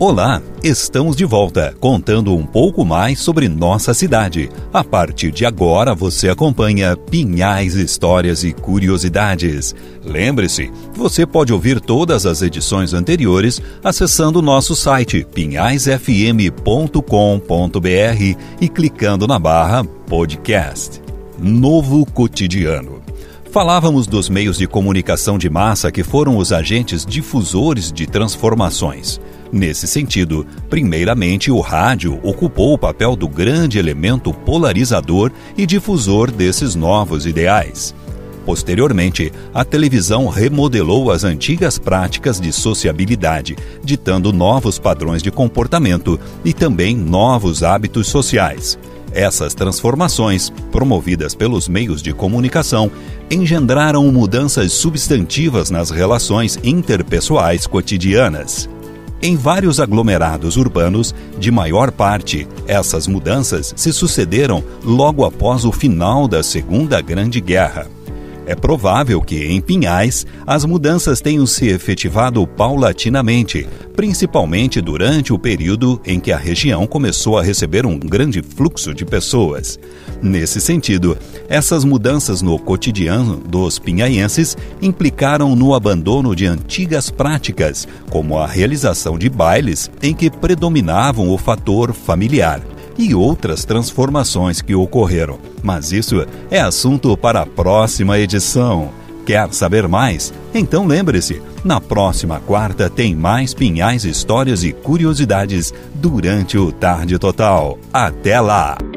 Olá, estamos de volta, contando um pouco mais sobre nossa cidade. A partir de agora você acompanha Pinhais Histórias e Curiosidades. Lembre-se, você pode ouvir todas as edições anteriores acessando nosso site pinhaisfm.com.br e clicando na barra Podcast. Novo Cotidiano. Falávamos dos meios de comunicação de massa que foram os agentes difusores de transformações. Nesse sentido, primeiramente o rádio ocupou o papel do grande elemento polarizador e difusor desses novos ideais. Posteriormente, a televisão remodelou as antigas práticas de sociabilidade, ditando novos padrões de comportamento e também novos hábitos sociais. Essas transformações, promovidas pelos meios de comunicação, engendraram mudanças substantivas nas relações interpessoais cotidianas. Em vários aglomerados urbanos, de maior parte, essas mudanças se sucederam logo após o final da Segunda Grande Guerra. É provável que, em Pinhais, as mudanças tenham se efetivado paulatinamente, principalmente durante o período em que a região começou a receber um grande fluxo de pessoas. Nesse sentido, essas mudanças no cotidiano dos pinhaienses implicaram no abandono de antigas práticas, como a realização de bailes em que predominavam o fator familiar e outras transformações que ocorreram. Mas isso é assunto para a próxima edição. Quer saber mais? Então lembre-se, na próxima quarta tem mais pinhais, histórias e curiosidades durante o Tarde Total. Até lá!